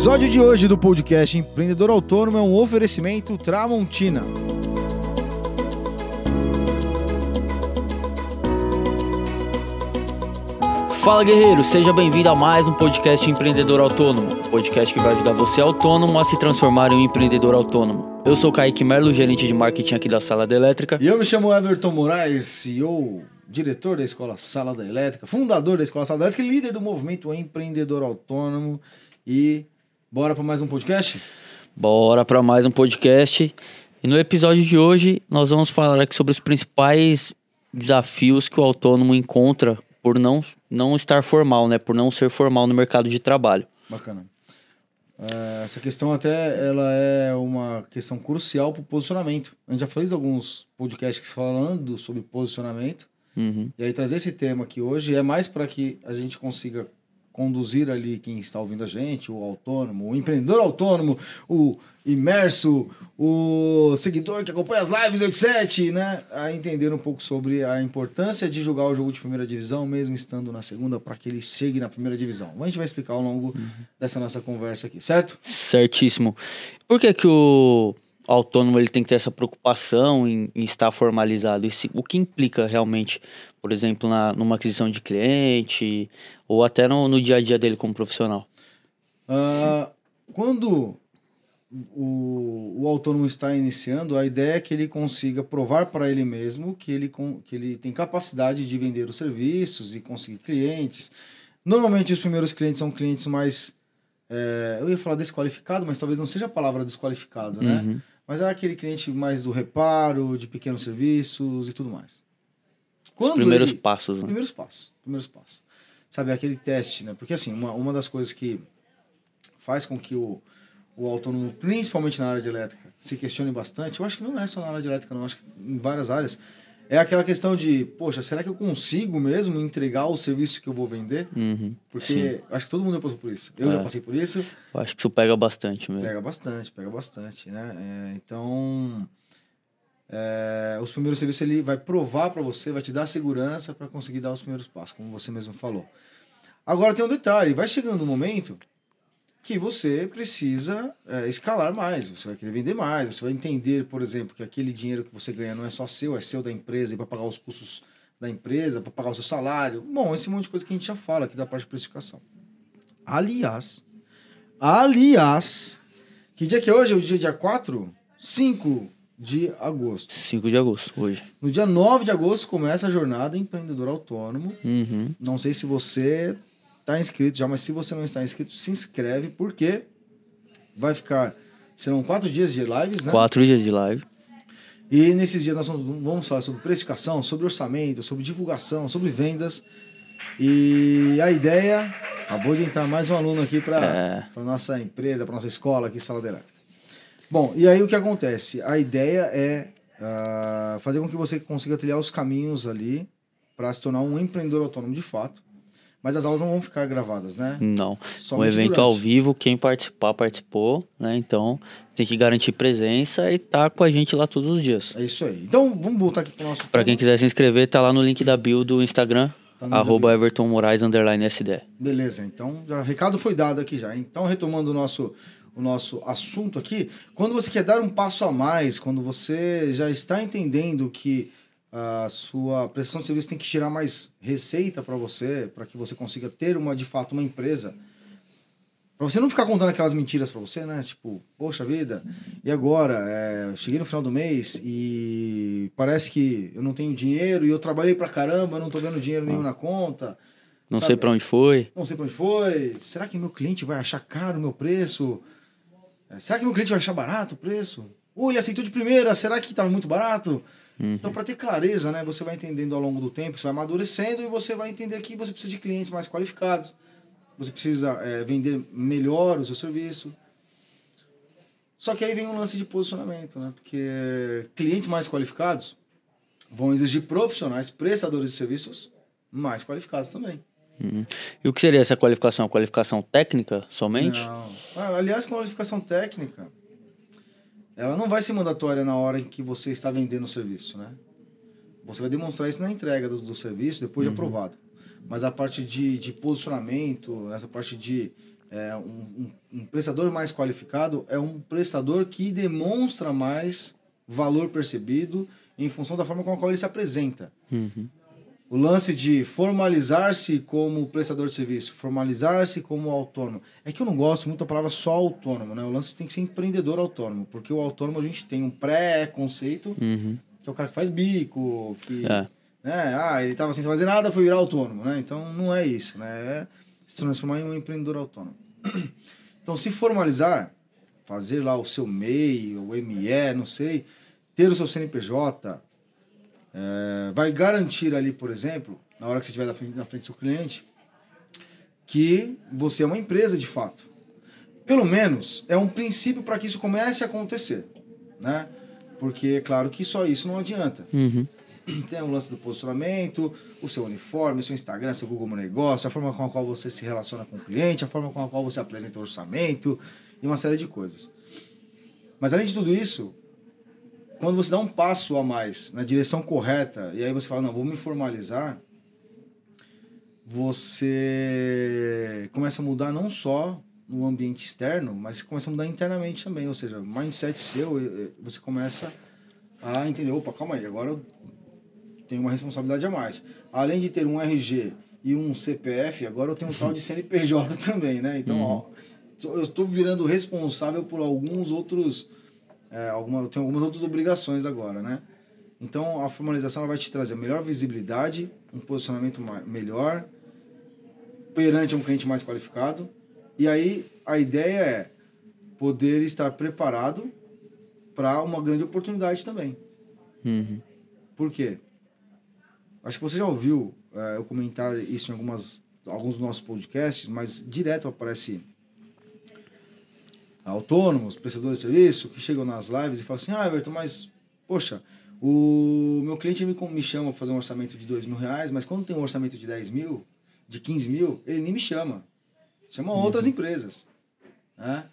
episódio de hoje do podcast Empreendedor Autônomo é um oferecimento Tramontina. Fala guerreiro, seja bem-vindo a mais um podcast Empreendedor Autônomo, podcast que vai ajudar você autônomo a se transformar em um empreendedor autônomo. Eu sou Kaique Merlo, gerente de marketing aqui da Sala da Elétrica. E eu me chamo Everton Moraes, CEO, diretor da Escola Sala da Elétrica, fundador da Escola Sala da Elétrica e líder do movimento Empreendedor Autônomo. E bora para mais um podcast? Bora para mais um podcast. E no episódio de hoje nós vamos falar aqui sobre os principais desafios que o autônomo encontra por não, não estar formal, né? Por não ser formal no mercado de trabalho. Bacana. É, essa questão até ela é uma questão crucial para o posicionamento. A gente já fez alguns podcasts falando sobre posicionamento. Uhum. E aí trazer esse tema aqui hoje é mais para que a gente consiga conduzir ali quem está ouvindo a gente, o autônomo, o empreendedor autônomo, o imerso, o seguidor que acompanha as lives 87, né? A entender um pouco sobre a importância de jogar o jogo de primeira divisão, mesmo estando na segunda, para que ele chegue na primeira divisão. A gente vai explicar ao longo uhum. dessa nossa conversa aqui, certo? Certíssimo. Por que, que o autônomo ele tem que ter essa preocupação em, em estar formalizado? O que implica realmente, por exemplo, na, numa aquisição de cliente ou até no, no dia a dia dele como profissional? Uh, quando o, o autônomo está iniciando, a ideia é que ele consiga provar para ele mesmo que ele, que ele tem capacidade de vender os serviços e conseguir clientes. Normalmente, os primeiros clientes são clientes mais. É, eu ia falar desqualificado, mas talvez não seja a palavra desqualificado, né? Uhum. Mas é aquele cliente mais do reparo, de pequenos serviços e tudo mais. Quando Os primeiros ele... passos, né? Primeiros passos. Primeiros passos. Sabe, aquele teste, né? Porque, assim, uma, uma das coisas que faz com que o, o autônomo, principalmente na área de elétrica, se questione bastante, eu acho que não é só na área de elétrica, não. Acho que em várias áreas é aquela questão de, poxa, será que eu consigo mesmo entregar o serviço que eu vou vender? Uhum, Porque sim. acho que todo mundo já passou por isso. Eu é. já passei por isso. Eu acho que isso pega bastante mesmo. Pega bastante, pega bastante, né? É, então, é, os primeiros serviços ele vai provar para você, vai te dar segurança para conseguir dar os primeiros passos, como você mesmo falou. Agora tem um detalhe, vai chegando um momento que você precisa é, escalar mais, você vai querer vender mais, você vai entender, por exemplo, que aquele dinheiro que você ganha não é só seu, é seu da empresa e para pagar os custos da empresa, para pagar o seu salário. Bom, esse monte de coisa que a gente já fala aqui da parte de precificação. Aliás, aliás, que dia que é hoje? É o dia, dia 4? 5 de agosto. 5 de agosto, hoje. No dia 9 de agosto começa a jornada empreendedor autônomo. Uhum. Não sei se você está inscrito já, mas se você não está inscrito, se inscreve, porque vai ficar. Serão quatro dias de lives, né? Quatro dias de live. E nesses dias nós vamos falar sobre precificação, sobre orçamento, sobre divulgação, sobre vendas. E a ideia. Acabou de entrar mais um aluno aqui para é. nossa empresa, para nossa escola aqui, Sala de Elétrica. Bom, e aí o que acontece? A ideia é uh, fazer com que você consiga trilhar os caminhos ali para se tornar um empreendedor autônomo de fato. Mas as aulas não vão ficar gravadas, né? Não. Somente um evento durante. ao vivo, quem participar, participou, né? Então tem que garantir presença e tá com a gente lá todos os dias. É isso aí. Então vamos voltar aqui pro nosso. Para quem quiser se inscrever, tá lá no link da bio do Instagram. Tá arroba Everton Moraes underline SD. Beleza, então já, o recado foi dado aqui já. Então, retomando o nosso, o nosso assunto aqui, quando você quer dar um passo a mais, quando você já está entendendo que a sua prestação de serviço tem que gerar mais receita para você, para que você consiga ter uma de fato uma empresa. Para você não ficar contando aquelas mentiras para você, né? Tipo, poxa vida, e agora? É, cheguei no final do mês e parece que eu não tenho dinheiro e eu trabalhei para caramba, não tô vendo dinheiro nenhum na conta. Não sabe? sei para onde foi. Não sei para onde foi. Será que meu cliente vai achar caro o meu preço? É, será que meu cliente vai achar barato o preço? Ou ele aceitou de primeira, será que estava muito barato? Uhum. Então, para ter clareza, né, você vai entendendo ao longo do tempo, você vai amadurecendo e você vai entender que você precisa de clientes mais qualificados, você precisa é, vender melhor o seu serviço. Só que aí vem um lance de posicionamento, né? Porque clientes mais qualificados vão exigir profissionais, prestadores de serviços mais qualificados também. Uhum. E o que seria essa qualificação? Qualificação técnica somente? Não. Ah, aliás, qualificação técnica ela não vai ser mandatória na hora em que você está vendendo o serviço, né? Você vai demonstrar isso na entrega do, do serviço depois uhum. de aprovado. Mas a parte de, de posicionamento, essa parte de, É, um, um, um prestador mais qualificado é um prestador que demonstra mais valor percebido em função da forma com a qual ele se apresenta. Uhum. O lance de formalizar-se como prestador de serviço, formalizar-se como autônomo. É que eu não gosto muito da palavra só autônomo, né? O lance tem que ser empreendedor autônomo, porque o autônomo a gente tem um pré-conceito, Uhum. que é o cara que faz bico, que. É. Né? Ah, ele estava sem fazer nada, foi virar autônomo, né? Então não é isso, né? É se transformar em um empreendedor autônomo. Então, se formalizar, fazer lá o seu MEI, o ME, não sei, ter o seu CNPJ, é, vai garantir ali, por exemplo, na hora que você estiver na frente, na frente do seu cliente, que você é uma empresa de fato. Pelo menos é um princípio para que isso comece a acontecer, né? Porque é claro que só isso não adianta. Uhum. Tem o lance do posicionamento, o seu uniforme, o seu Instagram, seu Google Meu Negócio, a forma com a qual você se relaciona com o cliente, a forma com a qual você apresenta o orçamento e uma série de coisas. Mas além de tudo isso, quando você dá um passo a mais na direção correta e aí você fala, não, vou me formalizar, você começa a mudar não só no ambiente externo, mas começa a mudar internamente também. Ou seja, o mindset seu, você começa a entender, opa, calma aí, agora eu tenho uma responsabilidade a mais. Além de ter um RG e um CPF, agora eu tenho um tal de CNPJ também, né? Então, ó, tô- eu estou virando responsável por alguns outros, é, alguma, eu tenho algumas outras obrigações agora, né? Então, a formalização vai te trazer melhor visibilidade, um posicionamento melhor perante um cliente mais qualificado. E aí, a ideia é poder estar preparado para uma grande oportunidade também. Uhum. Por quê? Acho que você já ouviu eh, eu comentar isso em algumas, alguns dos nossos podcasts, mas direto aparece autônomos, prestadores de serviço, que chegam nas lives e falam assim, ah, Everton, mas, poxa, o meu cliente me, me chama para fazer um orçamento de dois mil reais, mas quando tem um orçamento de 10 mil, de 15 mil, ele nem me chama. Chama outras empresas. Né?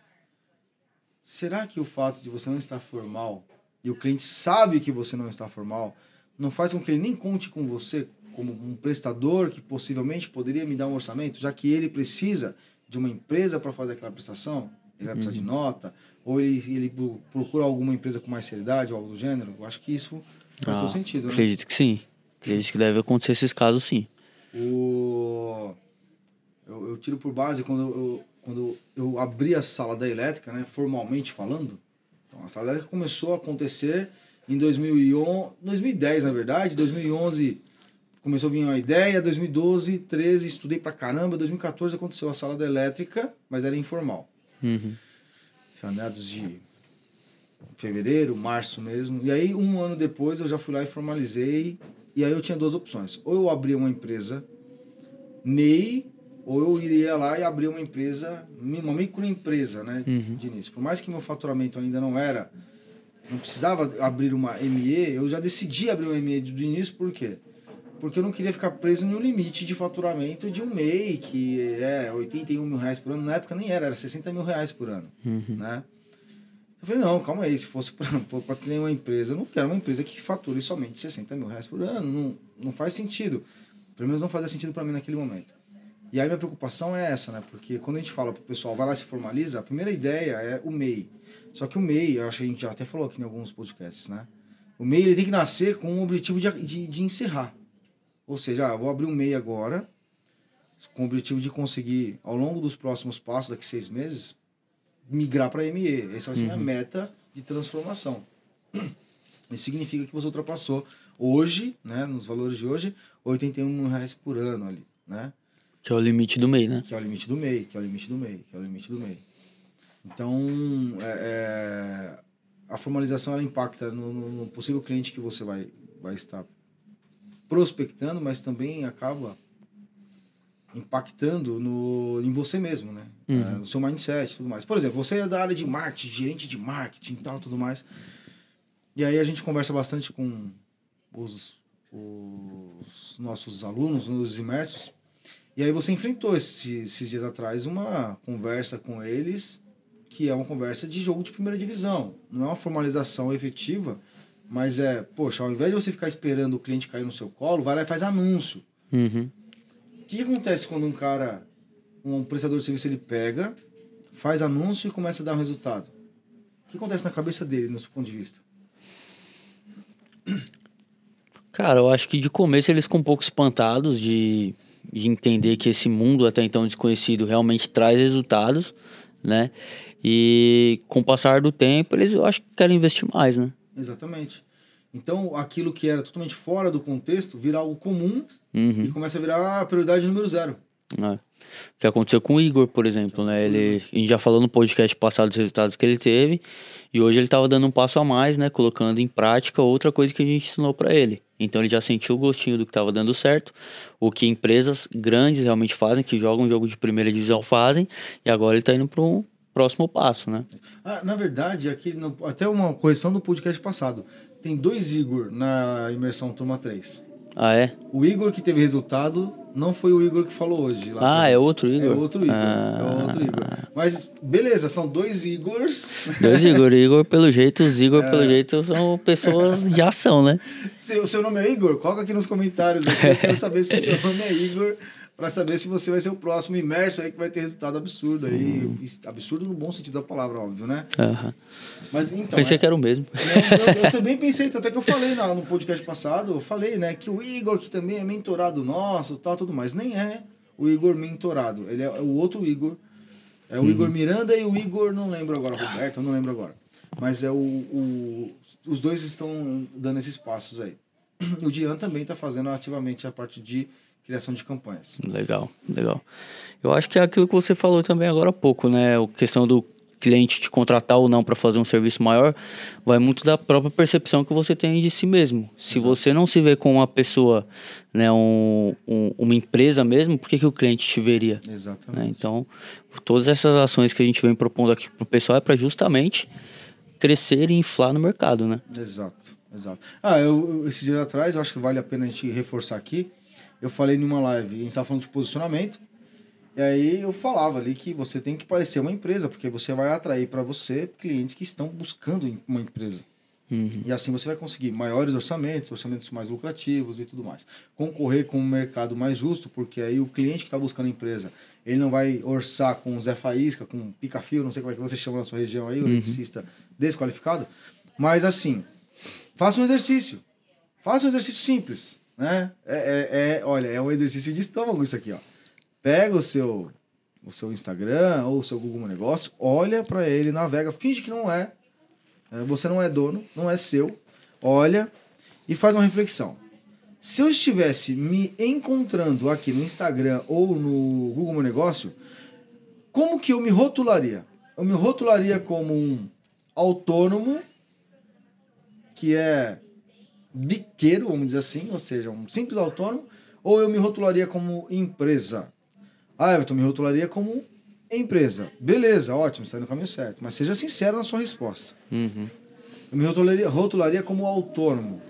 Será que o fato de você não estar formal e o cliente sabe que você não está formal não faz com que ele nem conte com você como um prestador que possivelmente poderia me dar um orçamento, já que ele precisa de uma empresa para fazer aquela prestação? Ele vai precisar de nota? Ou ele, ele pro- procura alguma empresa com mais seriedade ou algo do gênero? Eu acho que isso faz Ah, sentido, né? Acredito que sim. Acredito que deve acontecer esses casos sim. O... Eu, eu tiro por base quando eu, eu- quando eu abri a sala da elétrica, né, formalmente falando. Então, a sala da elétrica começou a acontecer em 2011, 2010, na verdade. 2011 começou a vir uma ideia, 2012, 13 estudei pra caramba, 2014 aconteceu a sala da elétrica, mas era informal. Uhum. Sei lá, meados de fevereiro, março mesmo. E aí, um ano depois, eu já fui lá e formalizei. E aí eu tinha duas opções. Ou eu abria uma empresa MEI, ou eu iria lá e abrir uma empresa, uma microempresa, né? De início. Por mais que meu faturamento ainda não era, não precisava abrir uma ME, eu já decidi abrir uma ME do início, por quê? Porque eu não queria ficar preso no limite de faturamento de um MEI, que é 81 mil reais por ano. Na época nem era, era 60 mil reais por ano, né? Eu falei, não, calma aí, se fosse para ter uma empresa, eu não quero uma empresa que fature somente 60 mil reais por ano, não, não faz sentido. Pelo menos não fazia sentido para mim naquele momento. E aí minha preocupação é essa, né? Porque quando a gente fala pro pessoal, vai lá se formaliza, a primeira ideia é o MEI. Só que o MEI, eu acho que a gente já até falou aqui em alguns podcasts, né? O MEI ele tem que nascer com o objetivo de, de, de encerrar. Ou seja, ah, vou abrir um MEI agora, com o objetivo de conseguir, ao longo dos próximos passos, daqui seis meses, migrar para ME. Essa vai ser a minha meta de transformação. Isso significa que você ultrapassou hoje, né, nos valores de hoje, 81 mil reais por ano ali, né? Que é o limite do MEI, né? Que é o limite do MEI, que é o limite do MEI, que é o limite do MEI. Então, é, é, a formalização ela impacta no, no- no possível cliente que você vai, vai estar prospectando, mas também acaba impactando no, em você mesmo, né? É, no seu mindset e tudo mais. Por exemplo, você é da área de marketing, gerente de marketing e tal, tudo mais. E aí a gente conversa bastante com os, os nossos alunos, os imersos. E aí você enfrentou esse- esses dias atrás uma conversa com eles que é uma conversa de jogo de primeira divisão. Não é uma formalização efetiva, mas é, poxa, ao invés de você ficar esperando o cliente cair no seu colo, vai lá e faz anúncio. Uhum. O que acontece quando um cara, um prestador de serviço ele pega, faz anúncio e começa a dar um resultado? O que acontece na cabeça dele, no seu ponto de vista? Cara, eu acho que de começo eles ficam um pouco espantados de, de entender que esse mundo até então desconhecido realmente traz resultados, né? E com o passar do tempo, eles eu acho que querem investir mais, né? Exatamente. Então, aquilo que era totalmente fora do contexto vira algo comum Uhum. e começa a virar a prioridade número zero. É. O que aconteceu com o Igor, por exemplo, né? Ele, a gente já falou no podcast passado dos resultados que ele teve, e hoje ele estava dando um passo a mais, né? Colocando em prática outra coisa que a gente ensinou para ele. Então ele já sentiu o gostinho do que estava dando certo, o que empresas grandes realmente fazem, que jogam jogo de primeira divisão fazem, e agora ele está indo para um próximo passo, né? Ah, na verdade, aqui no- até uma correção do podcast passado. Tem dois Igor na imersão turma 3. Ah, é? O Igor que teve resultado não foi o Igor que falou hoje. lá Ah, é outro Igor? É outro Igor. Ah. É outro Igor. Mas beleza, são dois Igors. Dois Igor. Igor, pelo jeito, os Igor, É. pelo jeito, são pessoas de ação, né? Se o seu nome é Igor, coloca aqui nos comentários. aqui. Eu quero saber se o seu nome é Igor, para saber se você vai ser o próximo imerso aí que vai ter resultado absurdo aí. Uhum. Absurdo no bom sentido da palavra, óbvio, né? Aham. Mas então. Pensei é- que era o mesmo. Eu, eu também pensei, tanto é que eu falei na- no podcast passado, eu falei, né, que o Igor, que também é mentorado nosso, tal, tudo mais, nem é o Igor mentorado, ele é o outro Igor, é o Uhum. Igor Miranda e o Igor, não lembro agora, Roberto, não lembro agora, mas é o, o- os dois estão dando esses passos aí. O Dian também está fazendo ativamente a parte de criação de campanhas. Legal, legal. Eu acho que é aquilo que você falou também agora há pouco, né? A questão do cliente te contratar ou não para fazer um serviço maior vai muito da própria percepção que você tem de si mesmo. Se você não se vê como uma pessoa, né, um, um- uma empresa mesmo, por que, que o cliente te veria? Exatamente. né? Então, todas essas ações que a gente vem propondo aqui pro pessoal é para justamente crescer e inflar no mercado, né? Exato, exato. Ah, eu, esses dias atrás, eu acho que vale a pena a gente reforçar aqui. Eu falei numa live, a gente estava falando de posicionamento, e aí eu falava ali que você tem que parecer uma empresa, porque você vai atrair para você clientes que estão buscando uma empresa. Uhum. E assim você vai conseguir maiores orçamentos, orçamentos mais lucrativos e tudo mais. Concorrer com um mercado mais justo, porque aí o cliente que está buscando empresa, ele não vai orçar com o Zé Faísca, com o pica-fio, não sei como é que você chama na sua região aí, o eletricista desqualificado. Mas assim, faça um exercício. Faça um exercício simples, né? É, é- é- olha, é um exercício de estômago isso aqui, ó. Pega o seu, o seu Instagram ou o seu Google Negócio, olha para ele, navega, finge que não é, Você não é dono, não é seu. Olha e faz uma reflexão. Se eu estivesse me encontrando aqui no Instagram ou no Google Meu Negócio, como que eu me rotularia? Eu me rotularia como um autônomo, que é biqueiro, vamos dizer assim, ou seja, um simples autônomo, ou eu me rotularia como empresa? Ah, Everton, me rotularia como empresa. Beleza, ótimo, está no caminho certo. Mas seja sincero na sua resposta. Uhum. Eu me rotularia, rotularia como autônomo.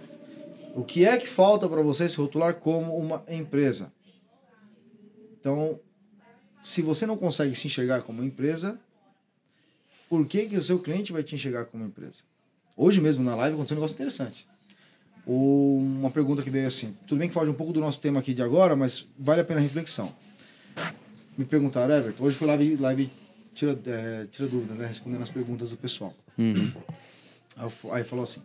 O que é que falta para você se rotular como uma empresa? Então, se você não consegue se enxergar como empresa, por que, que o seu cliente vai te enxergar como empresa? Hoje mesmo na live aconteceu um negócio interessante. Uma pergunta que veio assim, tudo bem que foge um pouco do nosso tema aqui de agora, mas vale a pena a reflexão. Me perguntaram, Everton, hoje foi live, live tira, é, tira dúvida, né? Respondendo as perguntas do pessoal. Uhum. Aí Aí falou assim,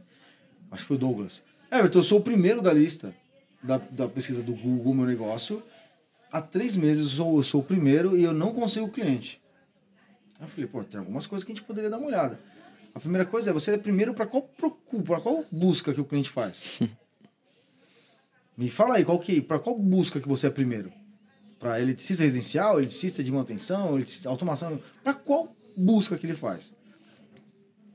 acho que foi o Douglas. Everton, eu sou o primeiro da lista da, da pesquisa do Google Meu Negócio. Há três meses eu sou, eu sou o primeiro e eu não consigo cliente. Aí eu falei, pô, tem algumas coisas que a gente poderia dar uma olhada. A primeira coisa é, você é primeiro para qual procura, para qual busca que o cliente faz? Me fala aí, qual que, para qual busca que você é primeiro? Para eletricista residencial, eletricista de manutenção, eletricista, automação? Para qual busca que ele faz?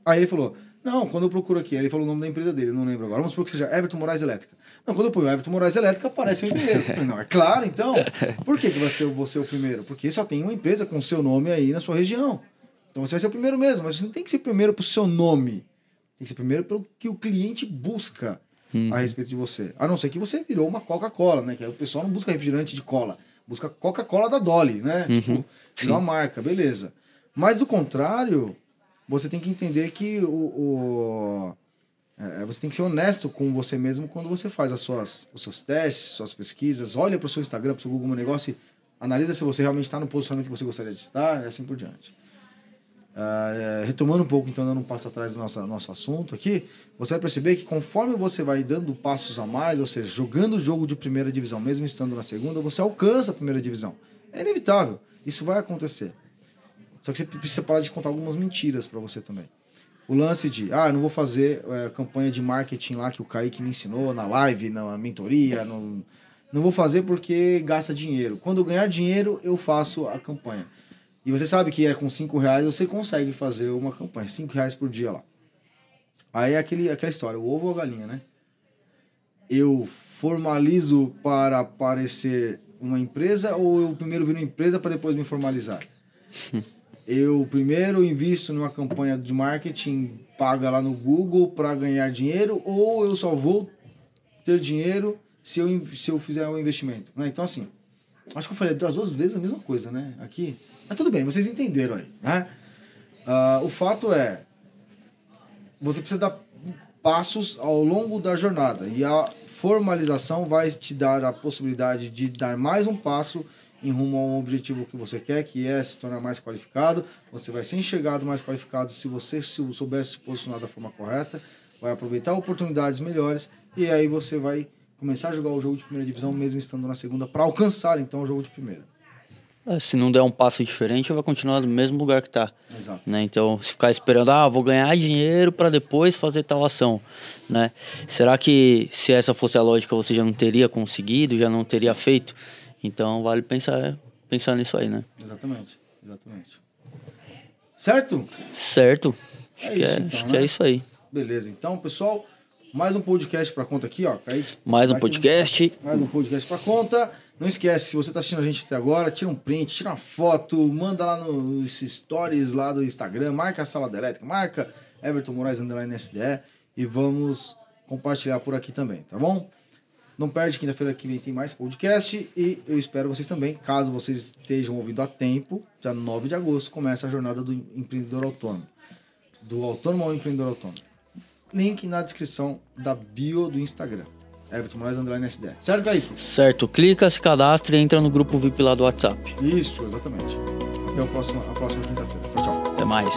Aí ele falou, não, quando eu procuro aqui, ele falou o nome da empresa dele, não lembro agora, vamos supor que seja Everton Moraes Elétrica. Não, quando eu ponho Everton Moraes Elétrica, aparece o primeiro. Falei, não, é claro, então. Por que, que vai ser você o primeiro? Porque só tem uma empresa com o seu nome aí na sua região. Então você vai ser o primeiro mesmo, mas você não tem que ser primeiro pro seu nome. Tem que ser primeiro pelo que o cliente busca a respeito de você. A não ser que você virou uma Coca-Cola, né? Que aí o pessoal não busca refrigerante de cola, busca Coca-Cola da Dolly, né? Tipo, virou uma marca, beleza. Mas do contrário, você tem que entender que o, o- é, você tem que ser honesto com você mesmo quando você faz as suas, os seus testes, suas pesquisas. Olha para o seu Instagram, para o seu Google Meu Negócio e Analisa se você realmente está no posicionamento que você gostaria de estar e assim por diante. Uh, retomando um pouco, então, dando um passo atrás do nosso, nosso assunto aqui, você vai perceber que conforme você vai dando passos a mais, ou seja, jogando o jogo de primeira divisão, mesmo estando na segunda, você alcança a primeira divisão. É inevitável. Isso vai acontecer. Só que você precisa parar de contar algumas mentiras para você também. O lance de, ah, eu não vou fazer é, campanha de marketing lá que o Kaique me ensinou na live, na mentoria, no... não vou fazer porque gasta dinheiro. Quando eu ganhar dinheiro, eu faço a campanha. E você sabe que é com 5 reais você consegue fazer uma campanha, 5 reais por dia lá. Aí é aquele, aquela história, o ovo ou a galinha, né? Eu formalizo para aparecer uma empresa ou eu primeiro viro uma empresa para depois me formalizar? eu primeiro invisto numa campanha de marketing paga lá no Google para ganhar dinheiro ou eu só vou ter dinheiro se eu, se eu fizer o um investimento? Né? Então, assim, acho que eu falei duas, duas vezes a mesma coisa, né? Aqui. Mas tudo bem, vocês entenderam aí, né? Uh, o fato é, você precisa dar passos ao longo da jornada e a formalização vai te dar a possibilidade de dar mais um passo em rumo a um objetivo que você quer, que é se tornar mais qualificado. Você vai ser enxergado mais qualificado se você souber se posicionar da forma correta, vai aproveitar oportunidades melhores e aí você vai começar a jogar o jogo de primeira divisão mesmo estando na segunda para alcançar então o jogo de primeira. É, se não der um passo diferente, vai continuar no mesmo lugar que está. Exato. Né? Então, se ficar esperando, ah, vou ganhar dinheiro para depois fazer tal ação, né? Será que se essa fosse a lógica, você já não teria conseguido, já não teria feito? Então, vale pensar, pensar nisso aí, né? Exatamente, exatamente. Certo? Certo. Acho, é que, isso, é, então, acho né? que é isso aí. Beleza, então, pessoal, mais um podcast para conta aqui, ó. Kaique, mais um podcast. mais um podcast para conta. Não esquece, se você está assistindo a gente até agora, tira um print, tira uma foto, manda lá nos stories lá do Instagram, marca a Sala da Elétrica, marca Everton Moraes Underline SDE e vamos compartilhar por aqui também, tá bom? Não perde, quinta-feira que vem tem mais podcast e eu espero vocês também, caso vocês estejam ouvindo a tempo, dia 9 de agosto começa a jornada do empreendedor autônomo, do autônomo ao empreendedor autônomo. Link na descrição da bio do Instagram. Everton Moraes Underline SD. Certo, Kaique? Certo. Clica, se cadastra e entra no grupo VIP lá do WhatsApp. Isso, exatamente. Até a próxima, a próxima quinta-feira. Tchau, tchau. Até mais.